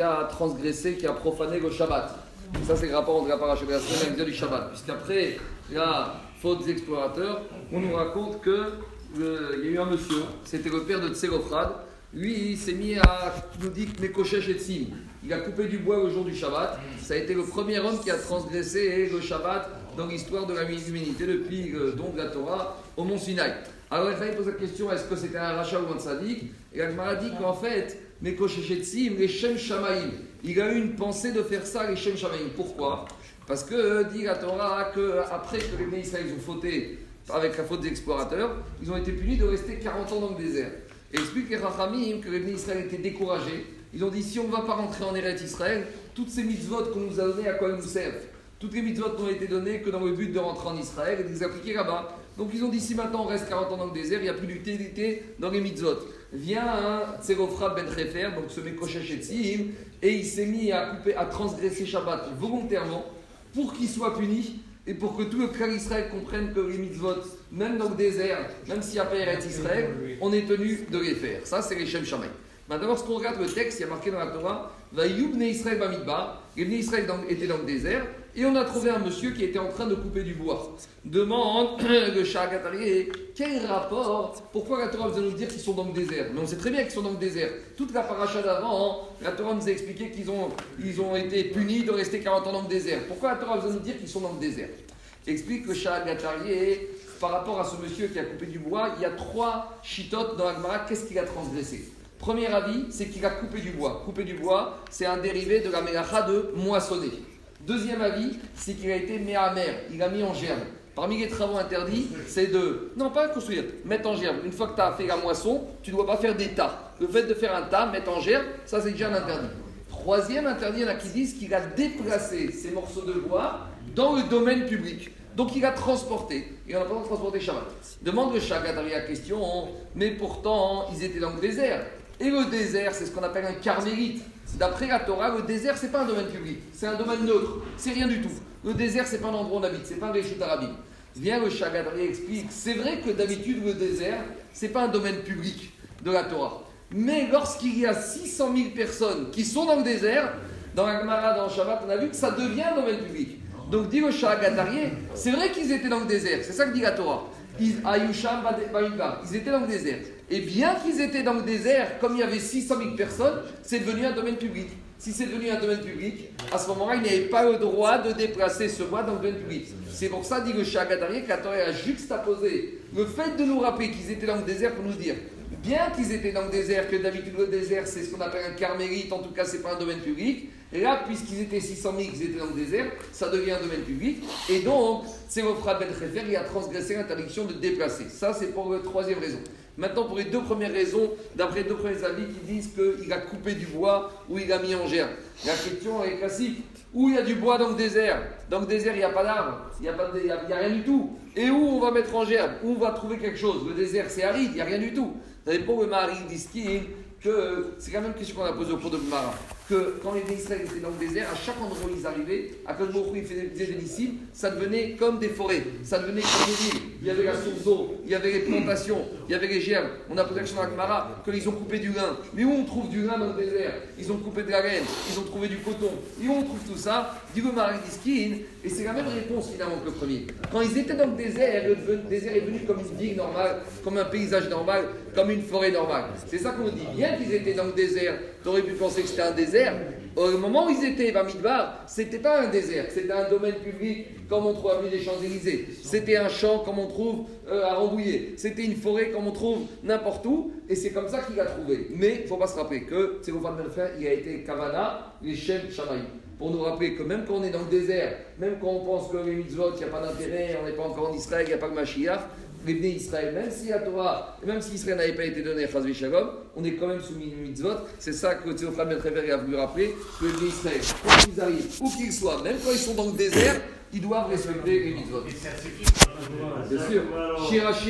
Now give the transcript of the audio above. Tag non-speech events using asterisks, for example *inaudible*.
qui a transgressé, qui a profané le Shabbat. Ça, c'est le rapport entre la paracha de la semaine et du Shabbat. Puisqu'après la faute des explorateurs, on nous raconte que euh, y a eu un monsieur, c'était le père de Tserofrad. Lui, il s'est mis à nous dit Tzim. Il a coupé du bois le jour du Shabbat. Ça a été le premier homme qui a transgressé le Shabbat dans l'histoire de la humanité depuis le don de la Torah au Mont Sinaï. Alors, il pose la question est-ce que c'était un rachat ou un tzaddik Et la dit qu'en fait, Tzim, les Shem Shamaïm, il a eu une pensée de faire ça, les Shem Shamaïm. Pourquoi? Parce que, dit la Torah, qu'après que les Israël ont fauté avec la faute des explorateurs, ils ont été punis de rester 40 ans dans le désert. Et explique les Rachamim que les Israël étaient découragés. Ils ont dit si on ne va pas rentrer en Eretz Israël, toutes ces mitzvot qu'on nous a données, à quoi elles nous servent Toutes les mitzvot n'ont été données que dans le but de rentrer en Israël et de les appliquer là-bas. Donc ils ont dit si maintenant on reste 40 ans dans le désert, il n'y a plus d'utilité dans les mitzvot. Vient un Tserofra ben Refer, donc ce Mekoshesh et il s'est mis à, couper, à transgresser Shabbat volontairement pour qu'il soit puni et pour que tout le clan Israël comprenne que les mitzvot, même dans le désert, même s'il n'y a pas Eretz Israël, on est tenu de les faire. Ça, c'est les Shem Shamay. Maintenant, lorsqu'on regarde le texte, il y a marqué dans la Torah, Va Yubne Israël Bamidbar, les Israël étaient dans le désert, et on a trouvé un monsieur qui était en train de couper du bois. Demande *clears throat* le Shagatari, quel rapport? Pourquoi la Torah veut nous dire qu'ils sont dans le désert? Mais on sait très bien qu'ils sont dans le désert. Toute la paracha d'avant, la Torah nous a expliqué qu'ils ont, ils ont été punis de rester 40 ans dans le désert. Pourquoi la Torah veut nous dire qu'ils sont dans le désert? Explique le Shagatari, par rapport à ce monsieur qui a coupé du bois, il y a trois chitotes dans l'Agmara, qu'est-ce qu'il a transgressé? Premier avis, c'est qu'il a coupé du bois. Couper du bois, c'est un dérivé de la mélacha de moissonner. Deuxième avis, c'est qu'il a été mis à mer, il a mis en germe. Parmi les travaux interdits, c'est de, non pas construire, mettre en germe. Une fois que tu as fait la moisson, tu ne dois pas faire des tas. Le fait de faire un tas, mettre en germe, ça c'est déjà un interdit. Troisième interdit, il y en a qui disent qu'il a déplacé ces morceaux de bois dans le domaine public. Donc il a transporté, il n'a pas transporté Shabbat. Demande le Shagat la question, mais pourtant ils étaient dans le désert. Et le désert, c'est ce qu'on appelle un carmélite. D'après la Torah, le désert, c'est pas un domaine public, c'est un domaine neutre, c'est rien du tout. Le désert, c'est pas un endroit où on habite, c'est pas un réchute arabe. Viens le Chagadri explique, c'est vrai que d'habitude, le désert, c'est pas un domaine public de la Torah. Mais lorsqu'il y a 600 000 personnes qui sont dans le désert, dans la Gemara, dans le Shabbat, on a vu que ça devient un domaine public. Donc dit le Chagadari, c'est vrai qu'ils étaient dans le désert, c'est ça que dit la Torah. Ils étaient dans le désert. Et bien qu'ils étaient dans le désert, comme il y avait 600 000 personnes, c'est devenu un domaine public. Si c'est devenu un domaine public, à ce moment-là, il n'avait pas le droit de déplacer ce bois dans le domaine public. C'est pour ça, dit le Chagadari, que la Torah a juxtaposé le fait de nous rappeler qu'ils étaient dans le désert pour nous dire bien qu'ils étaient dans le désert, que d'habitude le désert c'est ce qu'on appelle un carmélite, en tout cas c'est pas un domaine public, et là puisqu'ils étaient 600 000, qu'ils étaient dans le désert, ça devient un domaine public, et donc c'est votre Ben Refer, il a transgressé l'interdiction de déplacer. Ça c'est pour la troisième raison. Maintenant, pour les deux premières raisons, d'après deux premiers avis qui disent qu'il a coupé du bois ou il a mis en germe. La question est classique. Où il y a du bois dans le désert? Dans le désert, il n'y a pas d'arbres, il n'y a, rien du tout. Et où on va mettre en germe? Où on va trouver quelque chose? Le désert, c'est aride, il n'y a rien du tout. Vous savez pour le mari d'Iski que c'est quand même une question qu'on a posée au cours de Mara que quand les Israéliens étaient dans le désert, à chaque endroit où ils arrivaient, à quel moment ils faisaient des disciples, ça devenait comme des forêts, ça devenait comme des villes. Il y avait la source d'eau, il y avait les plantations, il y avait les germes. On a posé la Mara qu'ils ont coupé du lin. Mais où on trouve du lin dans le désert? Ils ont coupé de la laine, ils ont trouvé du coton. Et où on trouve tout ça? Dit le d'Iskin, et c'est la même réponse finalement que le premier. Quand ils étaient dans le désert, le désert est venu comme une ville normale, comme un paysage normal, comme une forêt normale. C'est ça qu'on dit. Bien qu'ils étaient dans le désert, tu aurais pu penser que c'était un désert. Au moment où ils étaient à Midbar, c'était pas un désert, c'était un domaine public comme on trouve à des Champs-Élysées. C'était un champ comme on trouve euh, à Rambouillet. C'était une forêt comme on trouve n'importe où. Et c'est comme ça qu'il a trouvé. Mais il faut pas se rappeler que c'est au faire, il a été Kavana, les Shem Shamaï. Pour nous rappeler que même quand on est dans le désert, même quand on pense que les mitzvot, il n'y a pas d'intérêt, on n'est pas encore en Israël, il n'y a pas de Mashiach, les Israël, même si la Torah, même si Israël n'avait pas été donné à Chazvi Shalom, on est quand même soumis une mitzvot. C'est ça que Théophane Ben a voulu rappeler, que les Israël, quand ils arrivent, où qu'ils soient, même quand ils sont dans le désert, ils doivent respecter les mitzvot. Bien sûr.